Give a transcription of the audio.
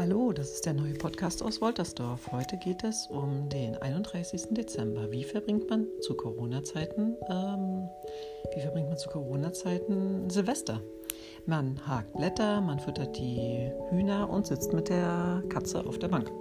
Hallo, das ist der neue Podcast aus Woltersdorf. Heute geht es um den 31. Dezember. Wie verbringt man zu Corona-Zeiten, ähm, wie verbringt man zu Corona-Zeiten Silvester? Man hakt Blätter, man füttert die Hühner und sitzt mit der Katze auf der Bank.